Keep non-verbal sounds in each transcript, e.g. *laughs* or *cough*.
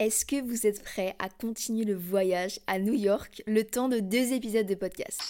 Est-ce que vous êtes prêts à continuer le voyage à New York le temps de deux épisodes de podcast?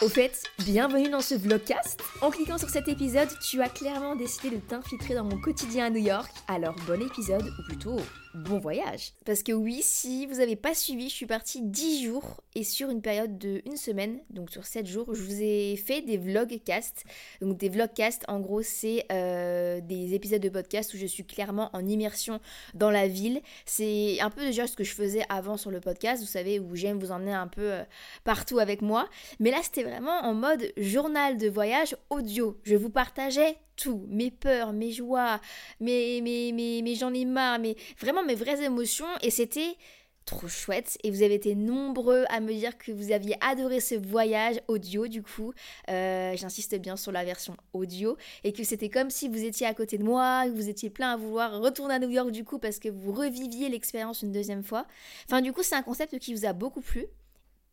Au fait, bienvenue dans ce vlogcast. En cliquant sur cet épisode, tu as clairement décidé de t'infiltrer dans mon quotidien à New York. Alors bon épisode, ou plutôt bon voyage. Parce que oui, si vous n'avez pas suivi, je suis partie 10 jours et sur une période de une semaine, donc sur 7 jours, je vous ai fait des vlogcasts. Donc des vlogcasts, en gros, c'est euh, des épisodes de podcast où je suis clairement en immersion dans la ville. C'est un peu déjà ce que je faisais avant sur le podcast, vous savez, où j'aime vous emmener un peu euh, partout avec moi. Mais là, c'était vraiment en mode journal de voyage audio. Je vous partageais tout, mes peurs, mes joies, mes, mes, mes, mes j'en ai marre, mais vraiment mes vraies émotions. Et c'était trop chouette. Et vous avez été nombreux à me dire que vous aviez adoré ce voyage audio du coup. Euh, j'insiste bien sur la version audio. Et que c'était comme si vous étiez à côté de moi que vous étiez plein à vouloir retourner à New York du coup parce que vous reviviez l'expérience une deuxième fois. Enfin du coup c'est un concept qui vous a beaucoup plu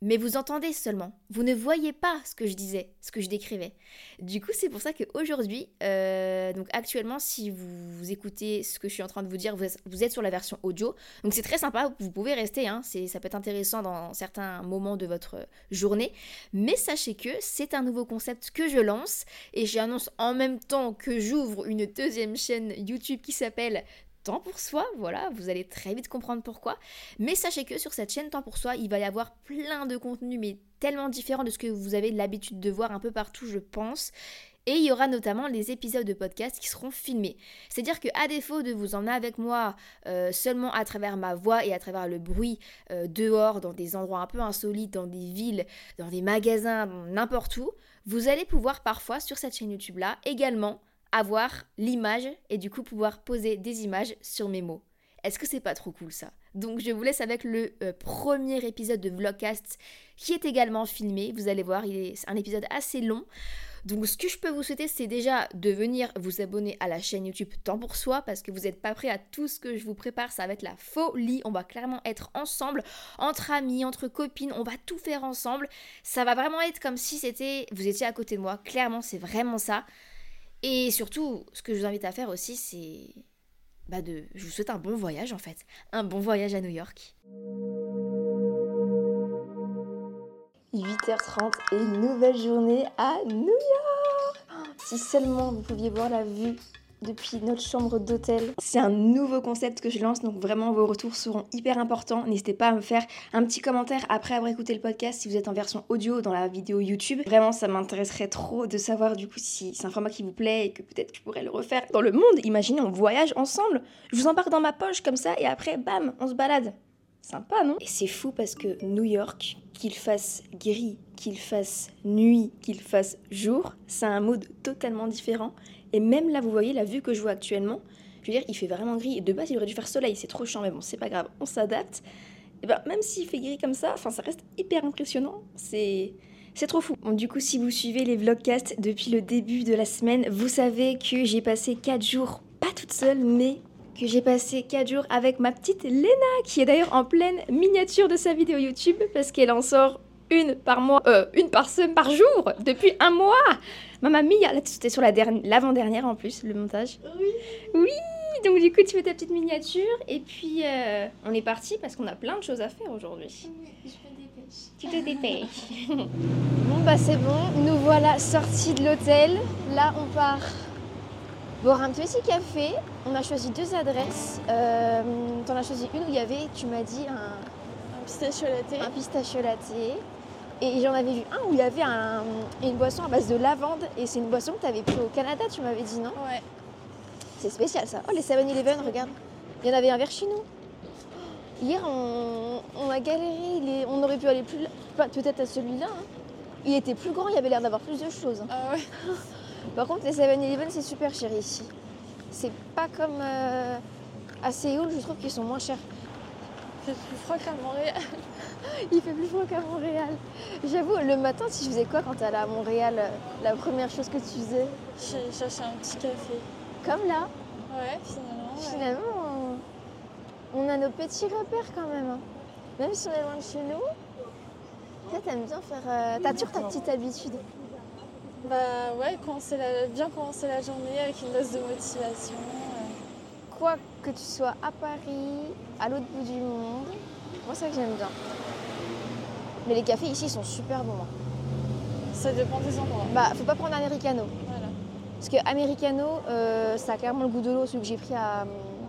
mais vous entendez seulement. Vous ne voyez pas ce que je disais, ce que je décrivais. Du coup, c'est pour ça qu'aujourd'hui, euh, donc actuellement, si vous, écoutez ce que je suis en train de vous dire, vous êtes, sur la version audio. Donc c'est très sympa, vous pouvez rester, hein, ça peut être intéressant dans certains moments de votre journée. Mais sachez que c'est un nouveau concept que je lance et j'annonce en même temps que j'ouvre une deuxième chaîne YouTube qui s'appelle temps pour soi, voilà, vous allez très vite comprendre pourquoi. Mais sachez que sur cette chaîne temps pour soi, il va y avoir plein de contenus, mais tellement différents de ce que vous avez l'habitude de voir un peu partout, je pense. Et il y aura notamment les épisodes de podcast qui seront filmés. C'est-à-dire que à défaut de vous emmener avec moi euh, seulement à travers ma voix et à travers le bruit euh, dehors, dans des endroits un peu insolites, dans des villes, dans des magasins, n'importe où, vous allez pouvoir parfois sur cette chaîne YouTube là également avoir l'image et du coup pouvoir poser des images sur mes mots. Est-ce que c'est pas trop cool ça? Donc je vous laisse avec le euh, premier épisode de Vlogcast qui est également filmé. Vous allez voir, il est un épisode assez long. Donc ce que je peux vous souhaiter, c'est déjà de venir vous abonner à la chaîne YouTube Temps pour Soi, parce que vous n'êtes pas prêt à tout ce que je vous prépare, ça va être la folie, on va clairement être ensemble, entre amis, entre copines, on va tout faire ensemble. Ça va vraiment être comme si c'était, vous étiez à côté de moi, clairement c'est vraiment ça. Et surtout, ce que je vous invite à faire aussi, c'est bah de... Je vous souhaite un bon voyage en fait. Un bon voyage à New York. 8h30 et nouvelle journée à New York Si seulement vous pouviez voir la vue depuis notre chambre d'hôtel. C'est un nouveau concept que je lance, donc vraiment vos retours seront hyper importants. N'hésitez pas à me faire un petit commentaire après avoir écouté le podcast si vous êtes en version audio dans la vidéo YouTube. Vraiment, ça m'intéresserait trop de savoir du coup si c'est un format qui vous plaît et que peut-être je pourrais le refaire dans le monde. Imaginez, on voyage ensemble. Je vous embarque dans ma poche comme ça et après, bam, on se balade. Sympa, non? Et c'est fou parce que New York, qu'il fasse gris, qu'il fasse nuit, qu'il fasse jour, c'est un mode totalement différent. Et même là, vous voyez la vue que je vois actuellement, je veux dire, il fait vraiment gris. Et de base, il aurait dû faire soleil, c'est trop chiant, mais bon, c'est pas grave, on s'adapte. Et ben, même s'il fait gris comme ça, enfin, ça reste hyper impressionnant. C'est. C'est trop fou. Bon, du coup, si vous suivez les vlogcasts depuis le début de la semaine, vous savez que j'ai passé 4 jours, pas toute seule, mais que j'ai passé 4 jours avec ma petite Lena, qui est d'ailleurs en pleine miniature de sa vidéo YouTube, parce qu'elle en sort une par mois, euh, une par semaine, par jour, depuis un mois. Mamma mia, là c'était sur l'avant-dernière en plus, le montage. Oui. Oui, donc du coup tu fais ta petite miniature et puis euh, on est parti parce qu'on a plein de choses à faire aujourd'hui. je me dépêche. Tu te dépêches. *laughs* bon bah c'est bon, nous voilà sortis de l'hôtel. Là on part boire un petit café. On a choisi deux adresses. Euh, T'en as choisi une où il y avait, tu m'as dit, un, Un pistachio latte. un pistachio latte. Et j'en avais vu un où il y avait un- une boisson à base de lavande. Et c'est une boisson que tu avais pris au Canada, tu m'avais dit, non Ouais. C'est spécial ça. Oh, les 7-Eleven, regarde. Il y en avait un vers chez nous. Hier, on, on a galéré. il est- on aurait pu aller plus. Peut-être à celui-là. hein. Il était plus grand, il avait l'air d'avoir plus de choses. hein. Ah ouais. *laughs* Par contre, les 7-Eleven, c'est super cher ici. C'est pas comme euh, à Séoul, je trouve qu'ils sont moins chers. Il fait plus froid qu'à Montréal. *laughs* Il fait plus froid qu'à Montréal. J'avoue, le matin, tu faisais quoi quand t'allais à Montréal euh, La première chose que tu faisais? J'ai cherché un petit café. Comme là, Ouais, finalement. ouais. finalement, on, on a nos petits repères quand même. hein. Même si on est loin de chez nous, t'aimes bien faire. euh, T'as toujours ta petite habitude. Bah ouais, commencer la- bien commencer la journée avec une dose de motivation. euh. Quoi que tu sois à Paris, à l'autre bout du monde, moi, c'est ça que j'aime bien. Mais les cafés ici sont super bons. hein. Ça dépend des endroits. Bah, faut pas prendre un americano. Voilà. Parce que americano, euh, ça a clairement le goût de l'eau, celui que j'ai pris à,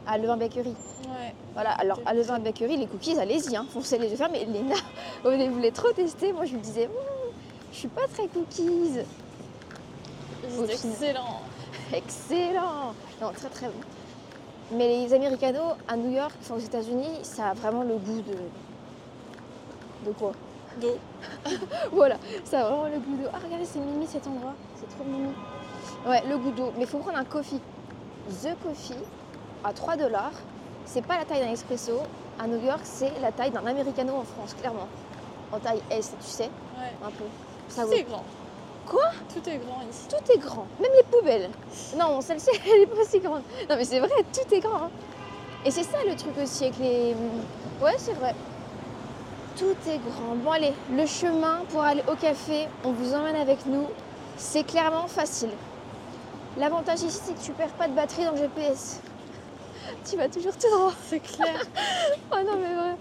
à Levin Bakery. Ouais. Voilà, alors à Levin Bakery, les cookies, allez-y, hein, foncez les yeux fermés. Léna, *laughs* elle voulait trop tester? Moi, je lui disais, Hum, je suis pas très cookies. C'est excellent. Excellent Non, très très bon. Mais les americanos à New York, enfin aux États-Unis, ça a vraiment le goût de. De quoi? D'eau. *laughs* Voilà, ça a vraiment le goût d'eau. Ah, regardez, c'est Mimi cet endroit. C'est trop Mimi. Ouais, le goût d'eau. Mais il faut prendre un coffee. The Coffee à 3 dollars. C'est pas la taille d'un espresso. À New York, c'est la taille d'un americano en France, clairement. En taille S, tu sais, Ouais. un peu. Ça Tout vaut. est grand. Quoi Tout est grand ici. Tout est grand, même les poubelles. Non, celle-ci, *laughs* elle est pas si grande. Non, mais c'est vrai, tout est grand. hein. Et c'est ça le truc aussi avec les. Ouais, c'est vrai. Tout est grand. Bon, allez, le chemin pour aller au café, on vous emmène avec nous. C'est clairement facile. L'avantage ici, c'est que tu perds pas de batterie dans le GPS. *laughs* Tu vas toujours tout droit. C'est clair. *laughs* Oh non, mais vrai,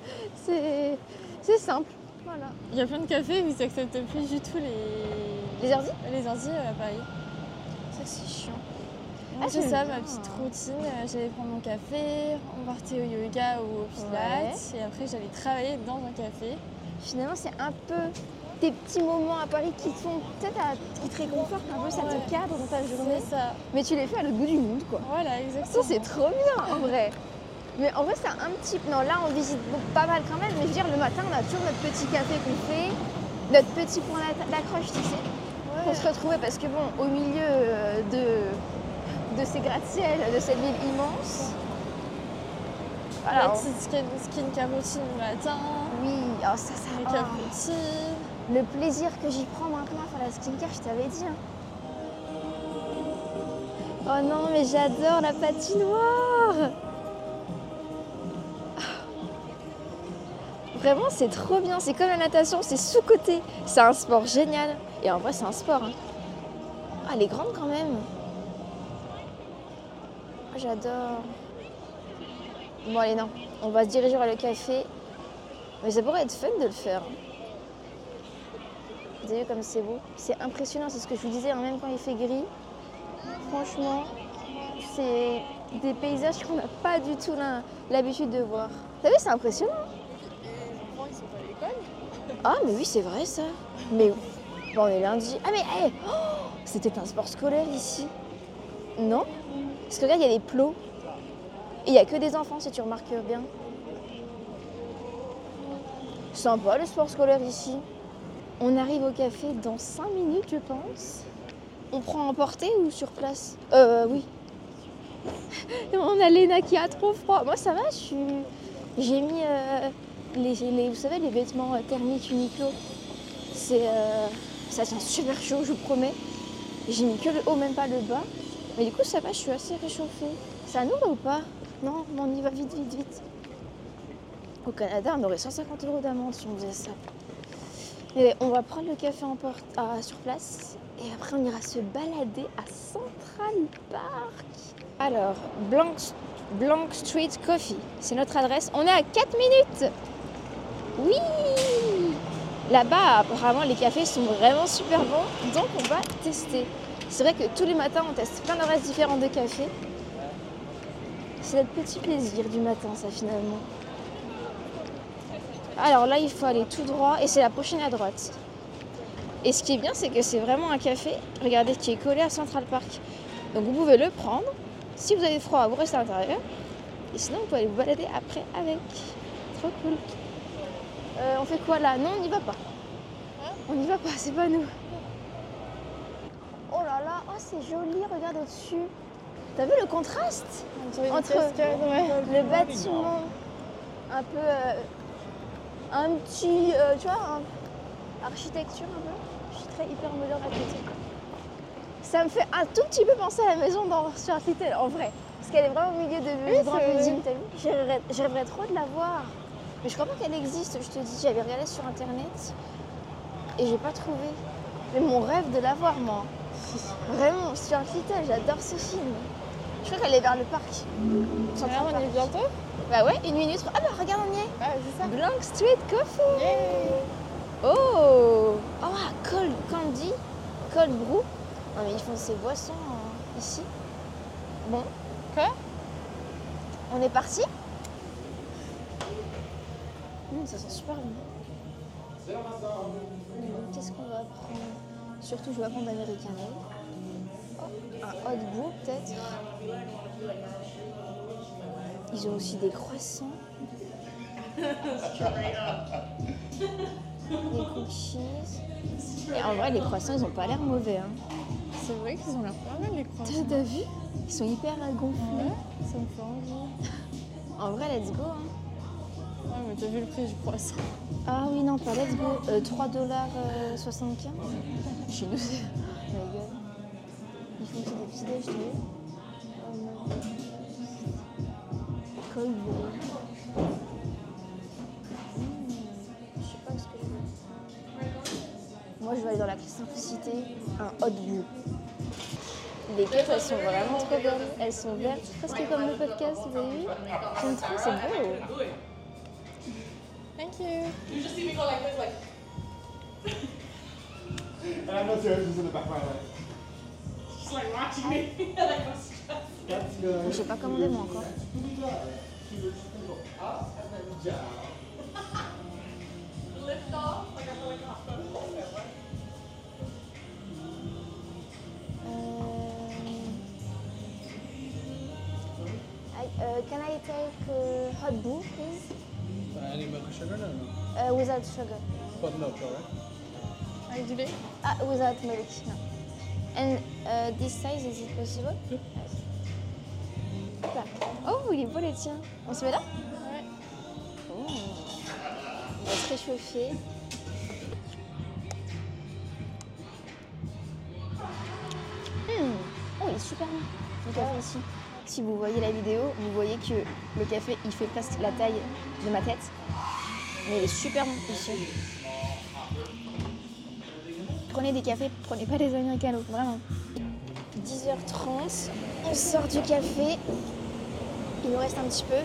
c'est. C'est simple. Voilà. Il y a plein de cafés où ils acceptent plus du tout les, Les ordi les ordi euh, à Paris. Ça, c'est chiant. Ah, c'est j'aime ça, ma petite routine. Euh, J'allais prendre mon café, on partait au yoga ou au pilates. Et après, j'allais travailler dans un café. Finalement, c'est un peu tes petits moments à Paris qui sont peut-être qui te réconfortent un peu, ça Ouais. te cadre dans ta journée. Ça. Mais tu les fais à l'autre bout du monde, quoi. Voilà, exactement. Ça, c'est trop bien, en vrai. Mais en vrai, c'est un petit... Non, là, on visite bon, pas mal quand même. Mais je veux dire, le matin, on a toujours notre petit café qu'on fait, notre petit point d'accroche, tu sais, Ouais. se retrouver. Parce que bon, au milieu euh, de, de ces gratte-ciel, de cette ville immense... Voilà, petite skin, skin le matin, Oui, oh, ça, ça... le cappuccino. Le plaisir que j'y prends maintenant faire la skincare, je t'avais dit. hein. Oh non, mais j'adore la patinoire Vraiment, c'est trop bien. C'est comme la natation, c'est sous-côté. C'est un sport génial. Et en vrai, c'est un sport. hein. Ah, elle est grande quand même. Ah, J'adore. Bon, allez, non. On va se diriger vers le café. Mais ça pourrait être fun de le faire. hein. Vous avez comme c'est beau C'est impressionnant, c'est ce que je vous disais, hein, même quand il fait gris. Franchement, c'est des paysages qu'on n'a pas du tout l'habitude de voir. Vous savez, c'est impressionnant. Les enfants, ils sont pas à l'école. Ah, mais oui, c'est vrai ça. Mais bon, on est lundi. Ah, mais hey oh, c'était un sport scolaire ici. Non Parce que regarde, il y a des plots. Il n'y a que des enfants, si tu remarques bien. Sympa le sport scolaire ici. On arrive au café dans 5 minutes, je pense. On prend en portée ou sur place? Euh, oui. *laughs* On a Léna qui a trop froid. Moi, ça va, je suis... J'ai mis euh, les, les- vous savez, les vêtements euh, thermiques Uniqlo. C'est, euh, ça tient super chaud, je vous promets. J'ai mis que le haut, même pas le bas. Mais du coup, ça va, je suis assez réchauffée. Ça nous va ou pas? Non, on y va vite, vite, vite. Au Canada, on aurait 150 euros d'amende si on faisait ça. On va prendre le café en porte, ah, sur place et après on ira se balader à Central Park. Alors, Blank, Blank Street Coffee, c'est notre adresse. On est à 4 minutes Oui Là-bas, apparemment, les cafés sont vraiment super bons, donc on va tester. C'est vrai que tous les matins, on teste plein d'adresses différentes de café. C'est notre petit plaisir du matin, ça finalement. Alors là, il faut aller tout droit et c'est la prochaine à droite. Et ce qui est bien, c'est que c'est vraiment un café, regardez, qui est collé à Central Park. Donc vous pouvez le prendre. Si vous avez froid, vous restez à l'intérieur. Et sinon, vous pouvez aller vous balader après avec. Trop cool. Euh, on fait quoi là? Non, on n'y va pas. On n'y va pas, c'est pas nous. Oh là là, oh c'est joli, regarde au-dessus. T'as vu le contraste entre le bâtiment un peu euh, un petit euh, tu vois un- architecture un peu. Je suis très hyper moderne à côté. Ça me fait un tout petit peu penser à la maison dans Stuart Little en vrai. Parce qu'elle est vraiment au milieu de du grand c'est- building t'as vu? J'aimerais- j'aimerais trop de la voir mais je crois pas qu'elle existe je te dis j'avais regardé sur internet et j'ai pas trouvé mais mon rêve de la voir moi *laughs* vraiment Stuart Little j'adore ce film je crois qu'elle est vers le parc Central on y Park. est bientôt Bah ouais, une minute. Ah bah regarde, on y est. Ah, c'est ça. Blank Street Coffee. Oh Oh, ah, Cold Candy, Cold Brew. Non mais ils font ces boissons euh, ici. Bon. Quoi? On est parti? Ça sent super bon. Qu'est-ce qu'on va prendre Surtout, je vais prendre American Ale. Oh, un hot brew peut-être. Ils ont aussi des croissants. des cookies. Et en vrai, les croissants, ils ont pas l'air mauvais. Hein. C'est vrai qu'ils ont l'air pas mal les croissants. t'as vu? Ils sont hyper gonflés. Ça me fait envie. En vrai, let's go. Hein. Mais t'as vu le prix du croissant Ah oui, non, pas let's go. Euh, 3,75$. Chez nous, c'est. My God. Ils font des petits déj, Oh non. Cold brew. Hmm, Je sais pas ce que je veux. Moi, je vais aller dans la simplicité. Un hot brew. Les quêtes, elles sont vraiment trop belles. Elles sont vertes, presque comme le podcast, vous avez vu J'aime trop, c'est beau. Thank you. You just see me go like this, like. *laughs* and I'm not serious, just in the background, like. Just like watching me. *laughs* like, I'm stressed. That's good. Je sais pas commander moi encore. *laughs* Lift off, like a helicopter. Uh, I, uh, can I take uh, hot brew, please? Any milk or sugar? No, no. Uh, without sugar. But milk, all right? Avec du lait Ah, without milk, no. And uh, this size, is it possible? Là. Oh, il est beau le tien. On se met là? Ouais. Oh. On va se réchauffer. Hmm. Oh, il est super bon, le café ici. Si vous voyez la vidéo, vous voyez que le café, il fait presque la taille de ma tête. Mais il est super bon ici. Prenez des cafés, prenez pas des americanos, vraiment. 10h30, on sort du café. Il nous reste un petit peu.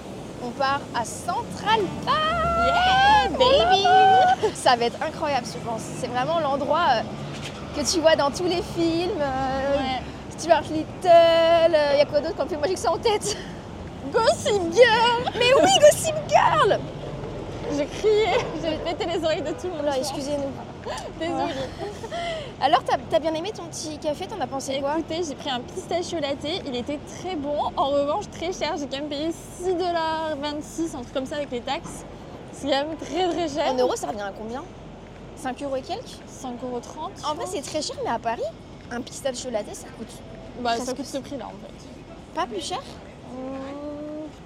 On part à Central Park Yeah, baby Ça va être incroyable, je pense. C'est vraiment l'endroit euh, que tu vois dans tous les films. euh, Ouais. Stuart Little, il y a quoi d'autre comme film Moi j'ai que ça en tête. *laughs* Gossip Girl Mais oui, Gossip Girl J'ai crié, *laughs* j'ai pété les oreilles de tout le monde. Alors, excusez-nous. *laughs* Désolée. Alors, t'as as bien aimé ton petit café? T'en as pensé quoi? Écoutez, j'ai pris un pistachio latte, il était très bon. En revanche, très cher, j'ai quand même payé 6,26$, un truc comme ça avec les taxes. C'est quand même très très cher. En euros, ça revient à combien? 5 euros et quelques? 5,30€. En vrai, c'est très cher, mais à Paris, un pistachio latte, ça coûte Bah, ça coûte ce prix-là en fait. pas plus cher? Hum,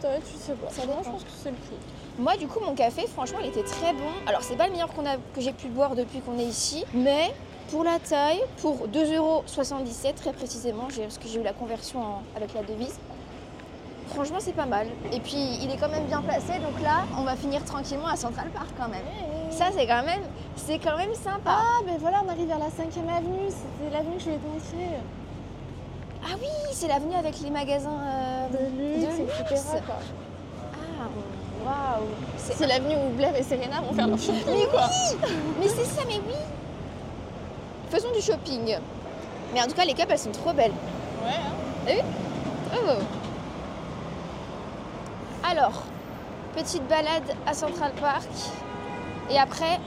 Peut-être, je sais pas. Ça dépend. je pense que c'est le prix. Moi, du coup, mon café, franchement, il était très bon. Alors, c'est pas le meilleur qu'on a, que j'ai pu boire depuis qu'on est ici, mais pour la taille, pour 2,77€ très précisément, parce que j'ai eu la conversion en- avec la devise. Franchement, c'est pas mal. Et puis, il est quand même bien placé, donc là, on va finir tranquillement à Central Park quand même. Ça, c'est quand même, c'est quand même sympa. Ah, ben voilà, on arrive vers la 5ème avenue. C'était l'avenue que je voulais te montrer. Ah oui, c'est l'avenue avec les magasins euh, De luxe, de etc. luxe. quoi. Ah, waouh. C'est- l'avenue où Blair et Serena vont faire leur shopping. Mais quoi. oui Mais c'est ça, mais oui Faisons du shopping. Mais en tout cas, les cups, elles sont trop belles. Ouais, hein. Oh. Alors, petite balade à Central Park. Et après.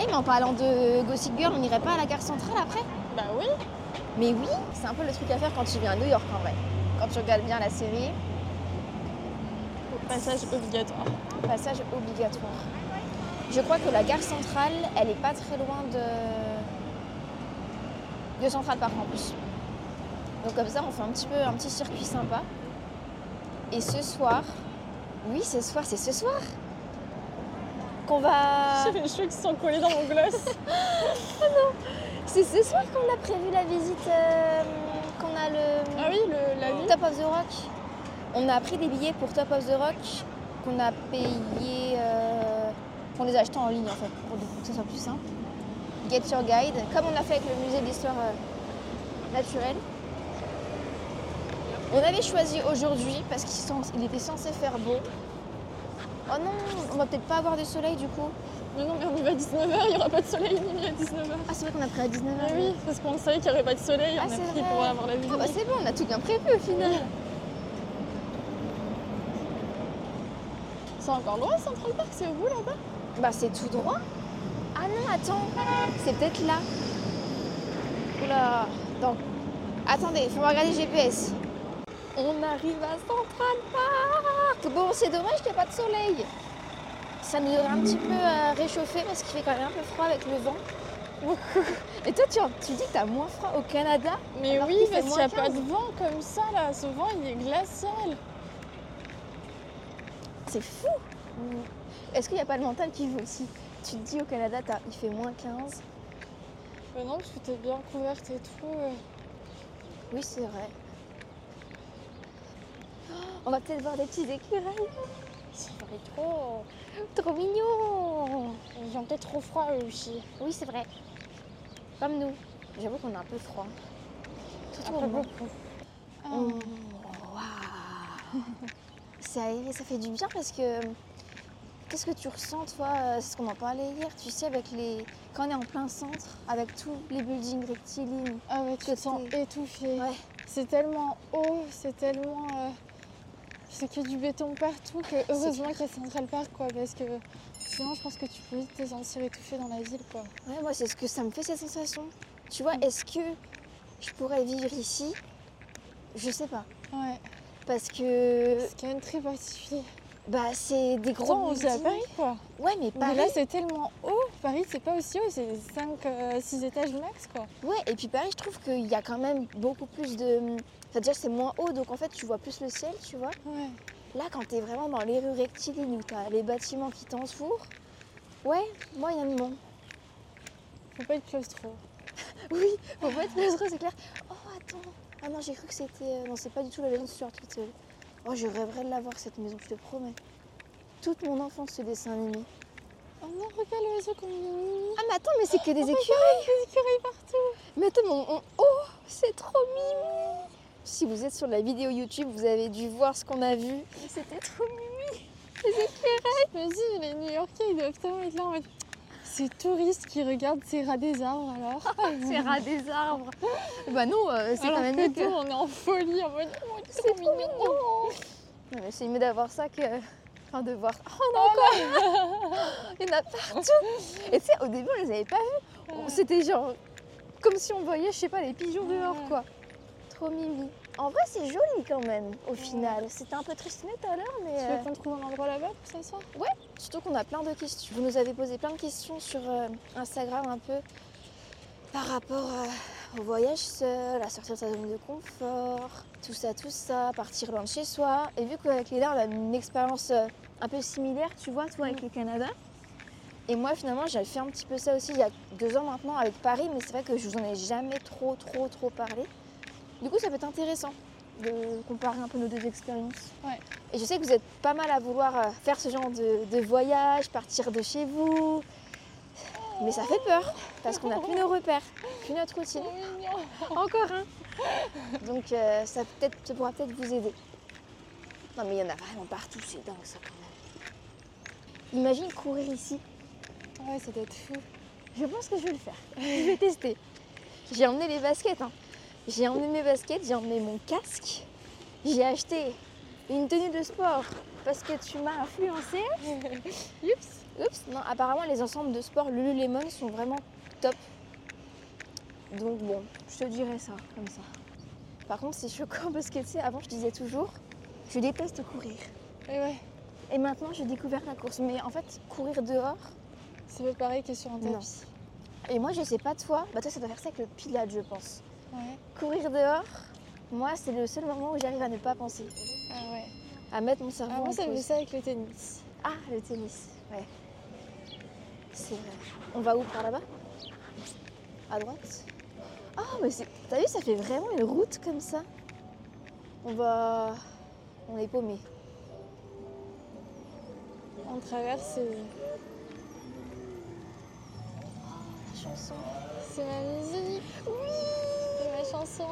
Eh, mais en parlant de Gossip Girl, on n'irait pas à la gare centrale après? Bah oui. Mais oui, c'est un peu le truc à faire quand tu viens à New York en vrai. Quand tu regardes bien la série, Passage obligatoire. passage obligatoire. Je crois que la gare centrale, elle est pas très loin de. de Central Park en plus. Donc comme ça, on fait un petit peu un petit circuit sympa. Et ce soir, oui, ce soir, c'est ce soir qu'on va. *laughs* J'ai les cheveux qui sont collés dans mon gloss. *laughs* C'est ce soir qu'on a prévu la visite, euh, qu'on a le. ah oui, le, la. Top of the Rock. On a pris des billets pour Top of the Rock qu'on a payé. Euh, qu'on les a achetés en ligne en fait, pour que ce soit plus simple. Get Your Guide, comme on a fait avec le musée d'histoire euh, naturelle. On avait choisi aujourd'hui parce qu'il était censé faire beau. Oh non, on va peut-être pas avoir de soleil du coup. Mais non, mais on y va à 19h, il n'y aura pas de soleil ni à 19h. Ah, c'est vrai qu'on a pris à 19h. Mais oui, parce qu'on savait qu'il n'y aurait pas de soleil, Ah, on a c'est pris vrai. pour avoir la vue. Ah bah c'est bon, on a tout bien prévu au final. C'est encore loin Central Park, c'est bout là-bas? Bah c'est tout droit. Ah non, attends, c'est peut-être là. Oula, donc, attendez, faut regarder le GPS. On arrive à Central Park. Bon, c'est dommage qu'il n'y a pas de soleil. Ça nous aurait un petit peu euh, réchauffé parce qu'il fait quand même un peu froid avec le vent. *laughs* Et toi, tu, tu dis que t'as moins froid au Canada Mais oui, parce qu'il n'y a pas 15. de vent comme ça là, ce vent il est glacial. C'est fou. Est-ce qu'il n'y a pas le mental qui joue aussi Tu te dis au Canada, il fait moins 15. Mais non, parce que t'es bien couverte et tout. euh. Oui, c'est vrai. Oh, On va peut-être voir des petits écureuils. Ça fait trop. Trop mignon. Ils ont peut-être trop froid eux aussi. Oui, c'est vrai. Comme nous. J'avoue qu'on a un peu froid. Tout Un peu beaucoup. Oh, waouh. *laughs* Ça aéré, ça fait du bien parce que qu'est-ce que tu ressens toi euh, C'est ce qu'on en parlait hier, tu sais, avec les quand on est en plein centre, avec tous les buildings rectilignes. Ah ouais, tu te sens étouffé. Ouais. C'est tellement haut, c'est tellement. euh, C'est que du béton partout que heureusement qu'il y a Central Park quoi, parce que sinon je pense que tu peux vite te sentir étouffé dans la ville quoi. Ouais, moi c'est ce que ça me fait cette sensation. Tu Mm. vois, est-ce que je pourrais vivre ici? Je sais pas. Ouais, Parce que c'est quand même très particulier. bah c'est des gros Pourtant on à. Paris quoi. Ouais, mais Mais Paris. là c'est tellement haut. Paris c'est pas aussi haut, c'est 5, 6 étages max quoi. Ouais, et puis Paris, je trouve qu'il y a quand même beaucoup plus de. Enfin, déjà, c'est moins haut, donc en fait, tu vois plus le ciel, tu vois. Ouais. Là, quand t'es vraiment dans les rues rectilignes où t'as les bâtiments qui t'entourent, ouais, moyennement. Faut pas être claustro. *laughs* Oui, faut pas être heureux, c'est clair. Oh, attends. Ah non, j'ai cru que c'était. euh, Non, c'est pas du tout la maison de Stuart Little. Oh, je rêverais de l'avoir, cette maison, je te promets. Toute mon enfance, ce dessin animé. Oh non, regarde il est mignon. Ah, mais attends, mais c'est que des écureuils. Des écureuils partout. Mais attends, mais on- oh, c'est trop mimi. Si vous êtes sur la vidéo YouTube, vous avez dû voir ce qu'on a vu. C'était trop mimi. Je me dis, les New-Yorkais ils doivent tellement être là en mode. Ces touristes qui regardent ces rats des arbres alors. *laughs* C'est ras des arbres. Bah non, euh, c'est quand même que mieux nous, que... on est en folie en mode. Oh, C'est mignon. Non, mais c'est mieux d'avoir ça que... Enfin, de voir... Oh, on a encore *laughs* Il y en a partout Et tu sais, au début, on les avait pas vus. C'était genre... Comme si on voyait, je sais pas, les pigeons dehors, Ouais. quoi. Trop mimi. En vrai, c'est joli quand même, au final. C'était un peu triste tout à l'heure, mais... Tu euh, veux qu'on trouve un endroit là-bas pour s'asseoir? Surtout qu'on a plein de questions. Vous nous avez posé plein de questions sur euh, Instagram un peu par rapport euh, au voyage seul, à sortir de sa zone de confort, tout ça, tout ça, partir loin de chez soi. Et vu qu'avec Léla, on a une expérience euh, un peu similaire, tu vois, toi avec le Canada. Et moi, finalement, j'avais fait un petit peu ça aussi il y a deux ans maintenant avec Paris, mais c'est vrai que je vous en ai jamais trop, trop, trop parlé. Du coup, ça peut être intéressant de comparer un peu nos deux expériences. Ouais. Et je sais que vous êtes pas mal à vouloir euh, faire ce genre de, de voyage, partir de chez vous. Mais ça fait peur, parce qu'on n'a plus nos repères, plus notre routine. Encore un Donc euh, ça, peut ça pourra peut-être vous aider. Non mais il y en a vraiment partout, c'est dingue ça quand même. Imagine courir ici. Ouais, ça doit être fou. Je pense que je vais le faire. Je vais tester. J'ai emmené les baskets. hein. J'ai emmené mes baskets, j'ai emmené mon casque, j'ai acheté une tenue de sport parce que tu m'as influencé. *laughs* Oups. Oups, non, apparemment les ensembles de sport Lululemon sont vraiment top. Donc bon, je te dirais ça, comme ça. Par contre, c'est choquant parce que tu sais, avant je disais toujours, je déteste courir. Et ouais, Et maintenant, j'ai découvert la course. Mais en fait, courir dehors, c'est pas pareil que sur un Non. tapis. et moi je sais pas toi, bah toi ça doit faire ça avec le pilates, je pense. Ouais. Courir dehors, moi c'est le seul moment où j'arrive à ne pas penser, Ah ouais. à mettre mon cerveau Ah, moi, ça fait ça avec le tennis. Ah, le tennis, ouais. C'est vrai. On va où par là-bas? À droite Ah, mais. T'as vu, ça fait vraiment une route comme ça. On va. On est paumé. On traverse et La chanson. c'est ma musique. Oui Chanson.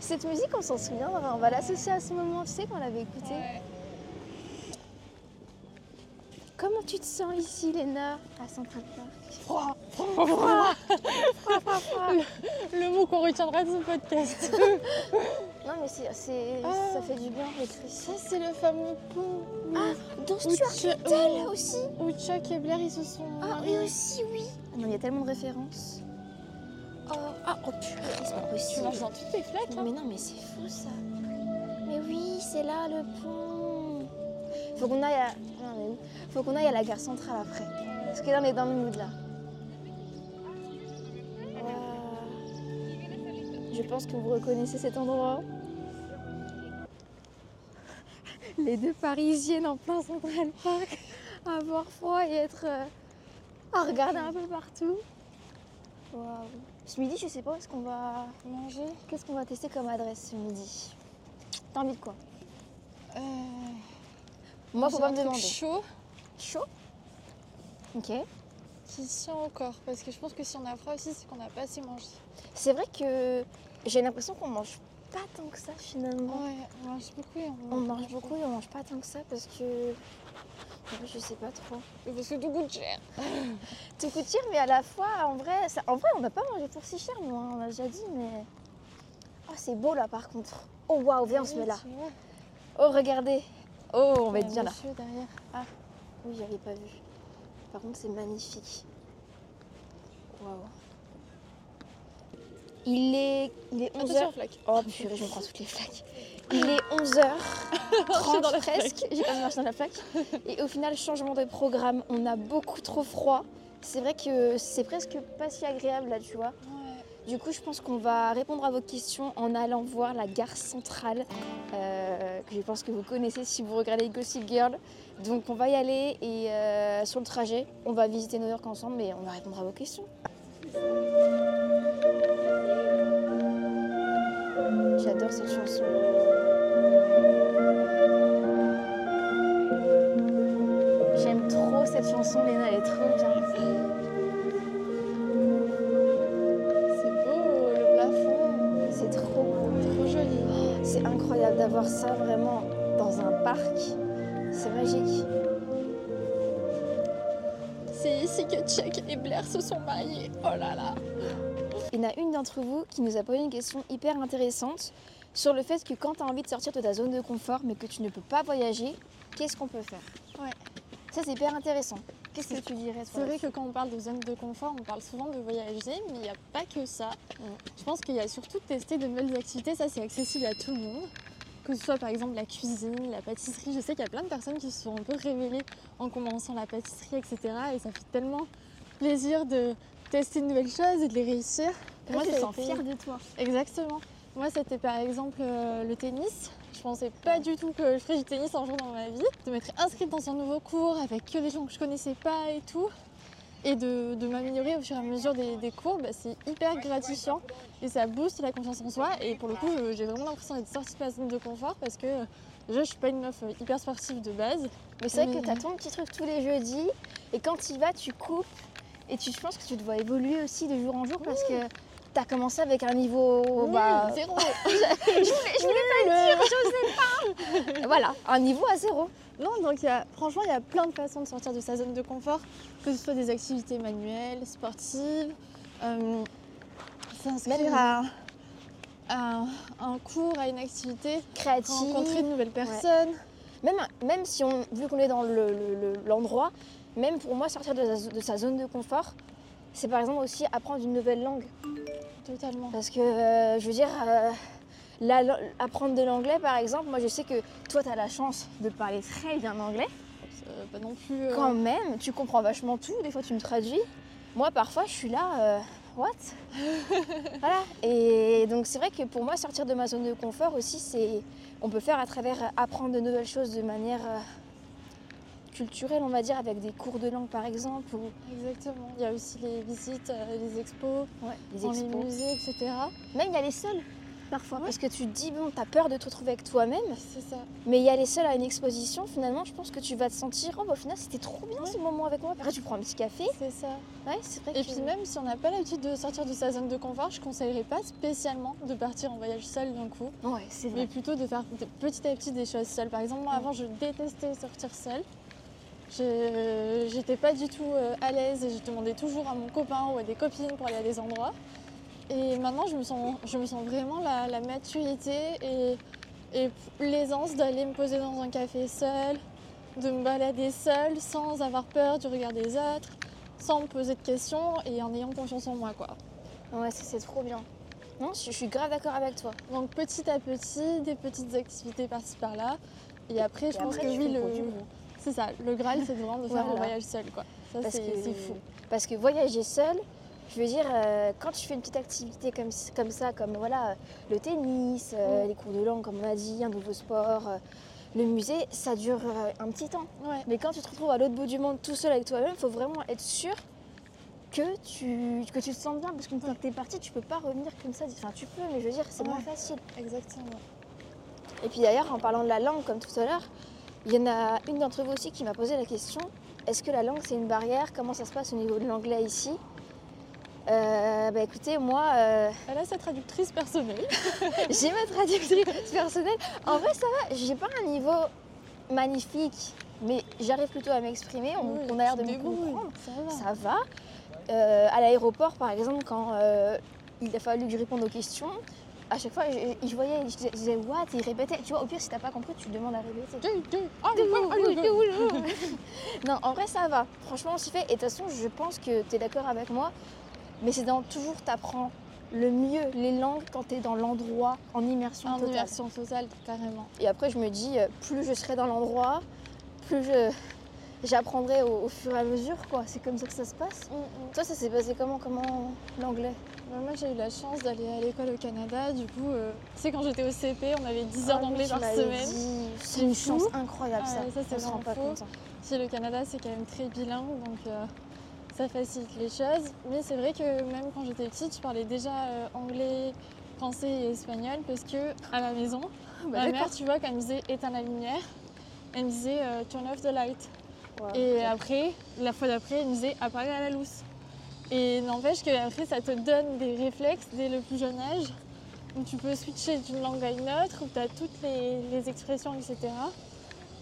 Cette musique, on s'en souviendra. On va l'associer à ce moment, tu sais, qu'on l'avait écouté. Ouais. Comment tu te sens ici, Léna? À Central Park Froid. Ah, Le mot qu'on retiendra de ce podcast. Non, mais c'est, c'est- Ah. ça fait du bien d'être ici. Ça, c'est le fameux pont. Ah, dans Stuart tu- Little aussi Où Chuck et Blair, ils se sont. Ah oui aussi, oui Ah non, il y a tellement de références. Oh, ah, oh purée, c'est pas Tu possible. marches dans toutes les flaques. Hein. mais non, mais c'est fou ça. Mais oui, c'est là le pont. Faut qu'on aille à. Non, mais où Faut qu'on aille à la gare centrale après. Parce que là, on est dans le mood là. Je pense que vous reconnaissez cet endroit. Les deux parisiennes en plein Central Park, avoir froid et être. euh, à regarder un peu partout. Waouh. Ce midi, je sais pas où est-ce qu'on va. Manger? Qu'est-ce qu'on va tester comme adresse ce midi? T'as envie de quoi? Euh, Moi, faut pas me demander. chaud Chaud? Ok. qui tient au corps. Parce que je pense que si on a froid aussi, c'est qu'on n'a pas assez mangé. C'est vrai que j'ai l'impression qu'on mange pas tant que ça finalement. Ouais, on mange beaucoup et on, On mange beaucoup et on mange pas tant que ça parce que. Je sais pas trop. Parce que tout coûte cher. *laughs* Tout coûte cher, mais à la fois, en vrai, ça- en vrai on n'a pas mangé pour si cher, nous, hein, on l'a déjà dit, mais. Oh, c'est beau là par contre. Oh waouh, viens, on se met là. Oh, regardez. Oh, on va être bien là. derrière. Oui, j'avais pas vu. Par contre, c'est magnifique. Waouh. Il est, il est 11h. Attention, flaque. Oh purée, je me prends toutes les flaques. Il est 11h30 *laughs* dans la presque. J'ai quand même marché dans la flaque. Et au final, changement de programme. On a beaucoup trop froid. C'est vrai que c'est presque pas si agréable là, tu vois. Ouais. Du coup, je pense qu'on va répondre à vos questions en allant voir la gare centrale, euh, que je pense que vous connaissez si vous regardez Gossip Girl. Donc, on va y aller et euh, sur le trajet, on va visiter New York ensemble, mais on va répondre à vos questions. J'adore cette chanson. J'aime trop cette chanson, Léna, elle est trop bien. C'est beau, le plafond. C'est trop beau. Trop joli. C'est incroyable d'avoir ça vraiment dans un parc. C'est magique. C'est ici que Chuck et Blair se sont mariés. Oh là là. Il y en a une d'entre vous qui nous a posé une question hyper intéressante sur le fait que quand tu as envie de sortir de ta zone de confort mais que tu ne peux pas voyager, qu'est-ce qu'on peut faire? Ouais. Ça c'est hyper intéressant. Qu'est-ce que tu dirais C'est vrai que quand on parle de zone de confort, on parle souvent de voyager, mais il n'y a pas que ça. Je pense qu'il y a surtout tester de nouvelles activités, ça c'est accessible à tout le monde. Que ce soit par exemple la cuisine, la pâtisserie. Je sais qu'il y a plein de personnes qui se sont un peu révélées en commençant la pâtisserie, etc. Et ça fait tellement plaisir de tester de nouvelles choses et de les réussir. Moi, a sens fière de toi. Exactement. Moi, c'était par exemple euh, le tennis. Je pensais pas du tout que je ferais du tennis un jour dans ma vie. De m'être inscrite dans un nouveau cours avec que des gens que je connaissais pas et tout. Et de, de m'améliorer au fur et à mesure des, des cours, bah, c'est hyper gratifiant et ça booste la confiance en soi. Et pour le coup, je- j'ai vraiment l'impression d'être sortie de ma zone de confort parce que euh, déjà, je suis pas une meuf euh, hyper sportive de base. Mais c'est vrai Mais- que tu as ton petit truc tous les jeudis et quand tu y vas, tu coupes et tu, je pense que tu dois évoluer aussi de jour en jour parce que tu as commencé avec un niveau. Oui, bah, zéro. *laughs* je voulais, je voulais pas le dire, j'osais pas. voilà, un niveau à zéro. Non, donc il y a, franchement, il y a plein de façons de sortir de sa zone de confort, que ce soit des activités manuelles, sportives, euh, s'inscrire Même- à, un, cours, à une activité, Créative. rencontrer de nouvelles personnes. Même, même si on, vu qu'on est dans le- le- le- l'endroit, même pour moi, sortir de sa, de sa zone de confort, c'est par exemple aussi apprendre une nouvelle langue. Totalement. Parce que, euh, je veux dire, euh, la- apprendre de l'anglais, par exemple, moi je sais que toi, tu as la chance de parler très bien anglais. Euh, pas non plus. euh, Quand même, tu comprends vachement tout, des fois tu me traduis. Moi, parfois, je suis là, what? *laughs* Voilà. Et donc, c'est vrai que pour moi, sortir de ma zone de confort aussi, c'est. On peut faire à travers apprendre de nouvelles choses de manière euh, culturelle, on va dire, avec des cours de langue par exemple, ou Exactement. Il y a aussi les visites, euh, les expos, ouais, les dans les expos. musées, etc. Même il y a les seuls, parfois. Parce que tu te dis, bon, t'as peur de te retrouver avec toi-même, C'est ça. mais il y a les seuls à une exposition, finalement, je pense que tu vas te sentir, oh, bah, au final, c'était trop bien ce moment avec moi. Après, tu prends un petit café. C'est ça. Ouais, c'est vrai Et que- puis même si on n'a pas l'habitude de sortir de sa zone de confort, je conseillerais pas spécialement de partir en voyage seul d'un coup, Ouais, c'est mais vrai. plutôt de faire petit à petit des choses seule. Par exemple, moi avant je détestais sortir seule. J'étais pas du tout euh, à l'aise et je demandais toujours à mon copain ou à des copines pour aller à des endroits. Et maintenant je me sens, je me sens vraiment la, la maturité et, et l'aisance d'aller me poser dans un café seule, de me balader seule sans avoir peur du regard des autres, sans me poser de questions et en ayant confiance en moi quoi. Ouais, ça, c'est trop bien. Non, je, suis grave d'accord avec toi. Donc petit à petit, des petites activités par-ci par-là. Et après, je pense après, que oui, le... le c'est ça. Le Graal, c'est vraiment de faire Voilà. un voyage seul, quoi. Ça, Parce c'est que- fou. Parce que voyager seul, je veux dire, euh, quand tu fais une petite activité comme, comme ça, comme voilà, euh, le tennis, euh, Mm. les cours de langue, comme on a dit, un nouveau sport, euh, le musée, ça dure un petit temps. Ouais. Mais quand tu te retrouves à l'autre bout du monde tout seul avec toi-même, il faut vraiment être sûr que tu, que tu te sens bien. Parce qu'une fois que tu es parti, tu peux pas revenir comme ça. Enfin, tu peux, mais je veux dire, c'est moins Ouais. facile. Exactement. Et puis d'ailleurs, en parlant de la langue, comme tout à l'heure, il y en a une d'entre vous aussi qui m'a posé la question est-ce que la langue c'est une barrière? Comment ça se passe au niveau de l'anglais ici? Euh, Bah écoutez, moi, euh, Elle a sa traductrice personnelle. *laughs* j'ai ma traductrice personnelle. En vrai, ça va, j'ai pas un niveau magnifique, mais j'arrive plutôt à m'exprimer. On, Oui, on a l'air de me comprendre. Ça va. Ça va. Euh, à l'aéroport, par exemple, quand il a fallu que je réponde aux questions, à chaque fois, je, je voyais, je disais, je disais what? Et il répétait. Tu vois, au pire, si t'as pas compris, tu demandes à répéter. Non, en vrai, ça va. Franchement, on s'y fait. Et de toute façon, je pense que tu es d'accord avec moi. Mais c'est dans toujours, t'apprends le mieux les langues quand tu es dans l'endroit en immersion En totale. immersion totale, carrément. Et après, je me dis, euh, plus je serai dans l'endroit, plus je j'apprendrai au, au fur et à mesure. quoi. C'est comme ça que ça se passe. Mm, mm. Toi, ça s'est passé comment, comment l'anglais? Moi, j'ai eu la chance d'aller à l'école au Canada. Du coup, euh, tu sais, quand j'étais au CP, on avait 10 heures Ah d'anglais par semaine. dit. C'est une fou. chance incroyable, Ah ça. ça, On vraiment pas compte. hein. Si le Canada, c'est quand même très bilingue, donc euh, ça facilite les choses. Mais c'est vrai que même quand j'étais petite, je parlais déjà euh, anglais, français et espagnol parce que à la maison, Bah, ma mère, tu vois, quand elle me disait éteins la lumière, elle me disait euh, turn off the light. Et après, la fois d'après, elle me disait appareil à la lousse. Et n'empêche que après, ça te donne des réflexes dès le plus jeune âge où tu peux switcher d'une langue à une autre, où tu as toutes les, les expressions, etc.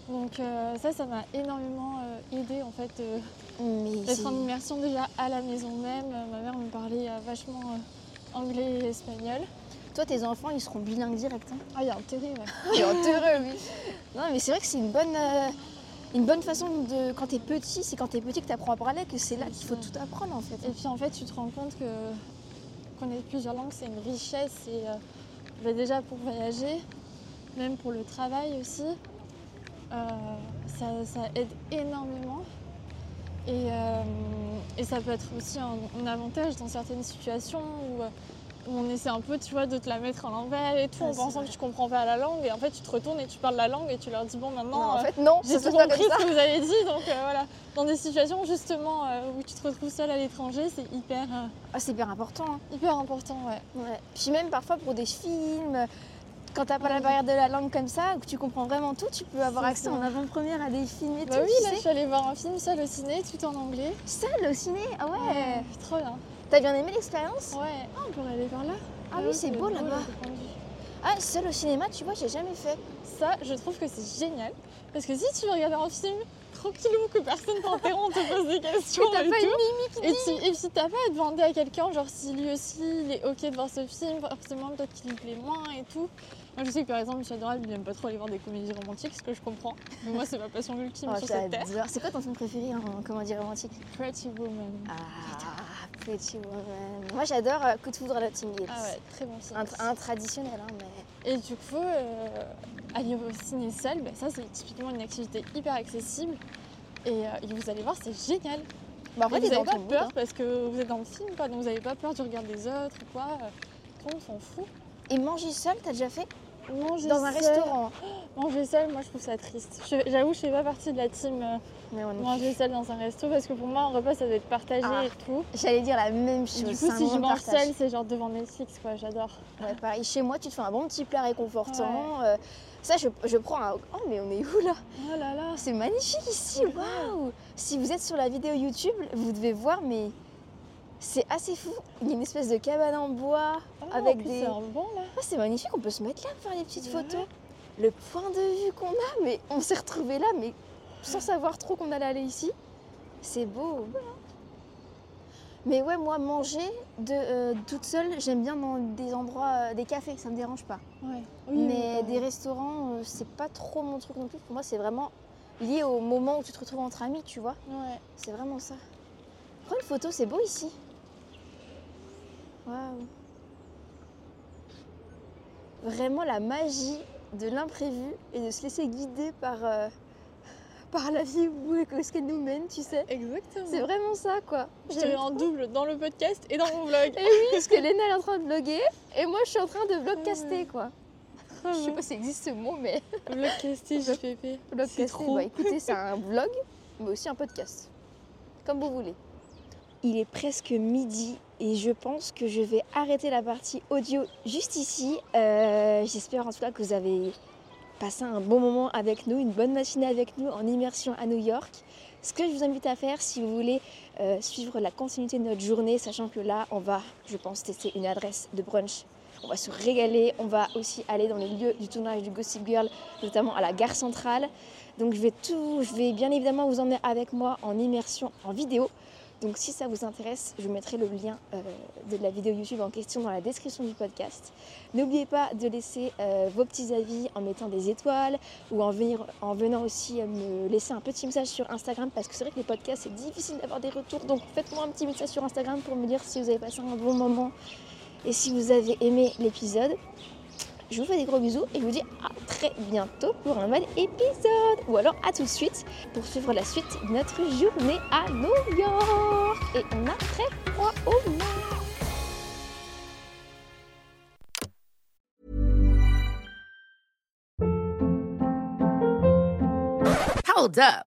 Donc euh, ça, ça m'a énormément euh, aidé en fait euh, d'être en immersion déjà à la maison même. Ma mère me parlait vachement anglais et espagnol. Toi, tes enfants, ils seront bilingues direct. Hein. Ah, il y a intérêt, ouais. Il est heureux, oui. *laughs* Non, mais c'est vrai que c'est une bonne, une bonne façon de. Quand t'es petit, c'est quand t'es petit que t'apprends à parler, que c'est là qu'il faut tout apprendre en fait. Et puis en fait, tu te rends compte que connaître plusieurs langues, c'est une richesse. Et euh, bah, déjà pour voyager, même pour le travail aussi, euh, ça, ça aide énormément. Et, euh, et ça peut être aussi un, un avantage dans certaines situations où, où on essaie un peu, tu vois, de te la mettre à l'envers et tout, Ah, en pensant vrai. que tu comprends pas la langue. Et en fait, tu te retournes et tu parles la langue et tu leur dis, bon, maintenant, non, en euh, fait, non, j'ai tout compris ce que vous avez dit, donc euh, voilà. Dans des situations justement euh, où tu te retrouves seul à l'étranger, c'est hyper, Ah, c'est hyper important. hein. hyper important, ouais. Ouais. Puis même parfois pour des films, quand t'as pas la Ouais. barrière de la langue comme ça, que tu comprends vraiment tout, tu peux avoir accès ça. en avant-première à des films et Bah tout. oui, là, je sais. suis allée voir un film seul au ciné, tout en anglais. Seul au ciné? Ah ouais, trop bien. T'as bien aimé l'expérience? Ouais, ah, on pourrait aller par là. Ah oui, c'est beau là-bas. Ah, seul au cinéma, tu vois, j'ai jamais fait. Ça, je trouve que c'est génial Parce que si tu veux regarder un film tranquillou, que personne t'interrompt, te pose des *laughs* questions t'as et pas une tout. Et, tu, et puis t'as pas à demander à quelqu'un, genre si lui aussi il est ok de voir ce film, forcément peut-être qu'il lui plaît moins et tout. Moi je sais que par exemple Michel Doral il aime pas trop aller voir des comédies romantiques, ce que je comprends. Mais moi c'est ma passion ultime Oh, sur cette terre. C'est quoi ton film préféré en comédie romantique? Pretty Woman. Ah, Pretty Woman. Moi j'adore euh, Coup de foudre à la Team Gates. Ah ouais, très bon film. Un, tr- un traditionnel, hein, mais. Et du coup, euh, aller au ciné seul, ben ça c'est typiquement une activité hyper accessible. Et, euh, et vous allez voir, c'est génial. Bah, en vous n'avez pas peur hein. parce que vous êtes dans le film, quoi, donc vous n'avez pas peur du regard des autres ou quoi. Tout le monde s'en fout. Et manger seul, t'as déjà fait? Manger Dans un seul- restaurant. Manger seul, moi je trouve ça triste. J'avoue, je fais pas partie de la team euh, Mais on est- manger seul dans un resto parce que pour moi, un repas ça doit être partagé Ah. et tout. J'allais dire la même chose. du coup, si je mange seul, c'est genre devant Netflix, quoi, j'adore. Ouais, pareil, chez moi, tu te fais un bon petit plat réconfortant. euh, ça, je, je prends un. Oh, mais on est où là? Oh là là, C'est magnifique ici, waouh Si vous êtes sur la vidéo YouTube, vous devez voir, mais c'est assez fou. Il y a une espèce de cabane en bois Oh, avec des. C'est un bon là. Ah, c'est magnifique, on peut se mettre là pour faire des petites Ouais. photos. Le point de vue qu'on a, mais on s'est retrouvé là, mais sans savoir trop qu'on allait aller ici. C'est beau. Mais ouais, moi, manger de, euh, toute seule, j'aime bien dans des endroits, euh, des cafés, ça me dérange pas. Ouais. Mais des restaurants, euh, c'est pas trop mon truc non plus. Pour moi, c'est vraiment lié au moment où tu te retrouves entre amis, tu vois. Ouais. C'est vraiment ça. Prends une photo, c'est beau ici. Waouh. Vraiment la magie de l'imprévu et de se laisser guider par, euh, *laughs* par la vie où est-ce qu'elle nous mène, tu sais. Exactement. C'est vraiment ça, quoi. Je dirais en double dans le podcast et dans mon *laughs* vlog. Et oui, parce que Léna est en train de vlogger et moi je suis en train de vlogcaster, quoi. Je sais pas si existe ce mot, mais *laughs* Vlogcasté, JPP. C'est vlogcaster, trop. bah écoutez, c'est un vlog, mais aussi un podcast. Comme vous voulez. Il est presque midi et je pense que je vais arrêter la partie audio juste ici. Euh, J'espère en tout cas que vous avez passé un bon moment avec nous, une bonne matinée avec nous en immersion à New York. Ce que je vous invite à faire si vous voulez euh, suivre la continuité de notre journée, sachant que là, on va, je pense, tester une adresse de brunch. On va se régaler. On va aussi aller dans les lieux du tournage du Gossip Girl, notamment à la gare centrale. Donc je vais tout, je vais bien évidemment vous emmener avec moi en immersion en vidéo. Donc si ça vous intéresse, je mettrai le lien euh, de la vidéo YouTube en question dans la description du podcast. N'oubliez pas de laisser euh, vos petits avis en mettant des étoiles ou en venant aussi euh, me laisser un petit message sur Instagram parce que c'est vrai que les podcasts c'est difficile d'avoir des retours. Donc faites-moi un petit message sur Instagram pour me dire si vous avez passé un bon moment et si vous avez aimé l'épisode. Je vous fais des gros bisous et je vous dis à très bientôt pour un nouvel épisode. Ou alors à tout de suite pour suivre la suite de notre journée à New York. Et on a très froid au nord. Hold up.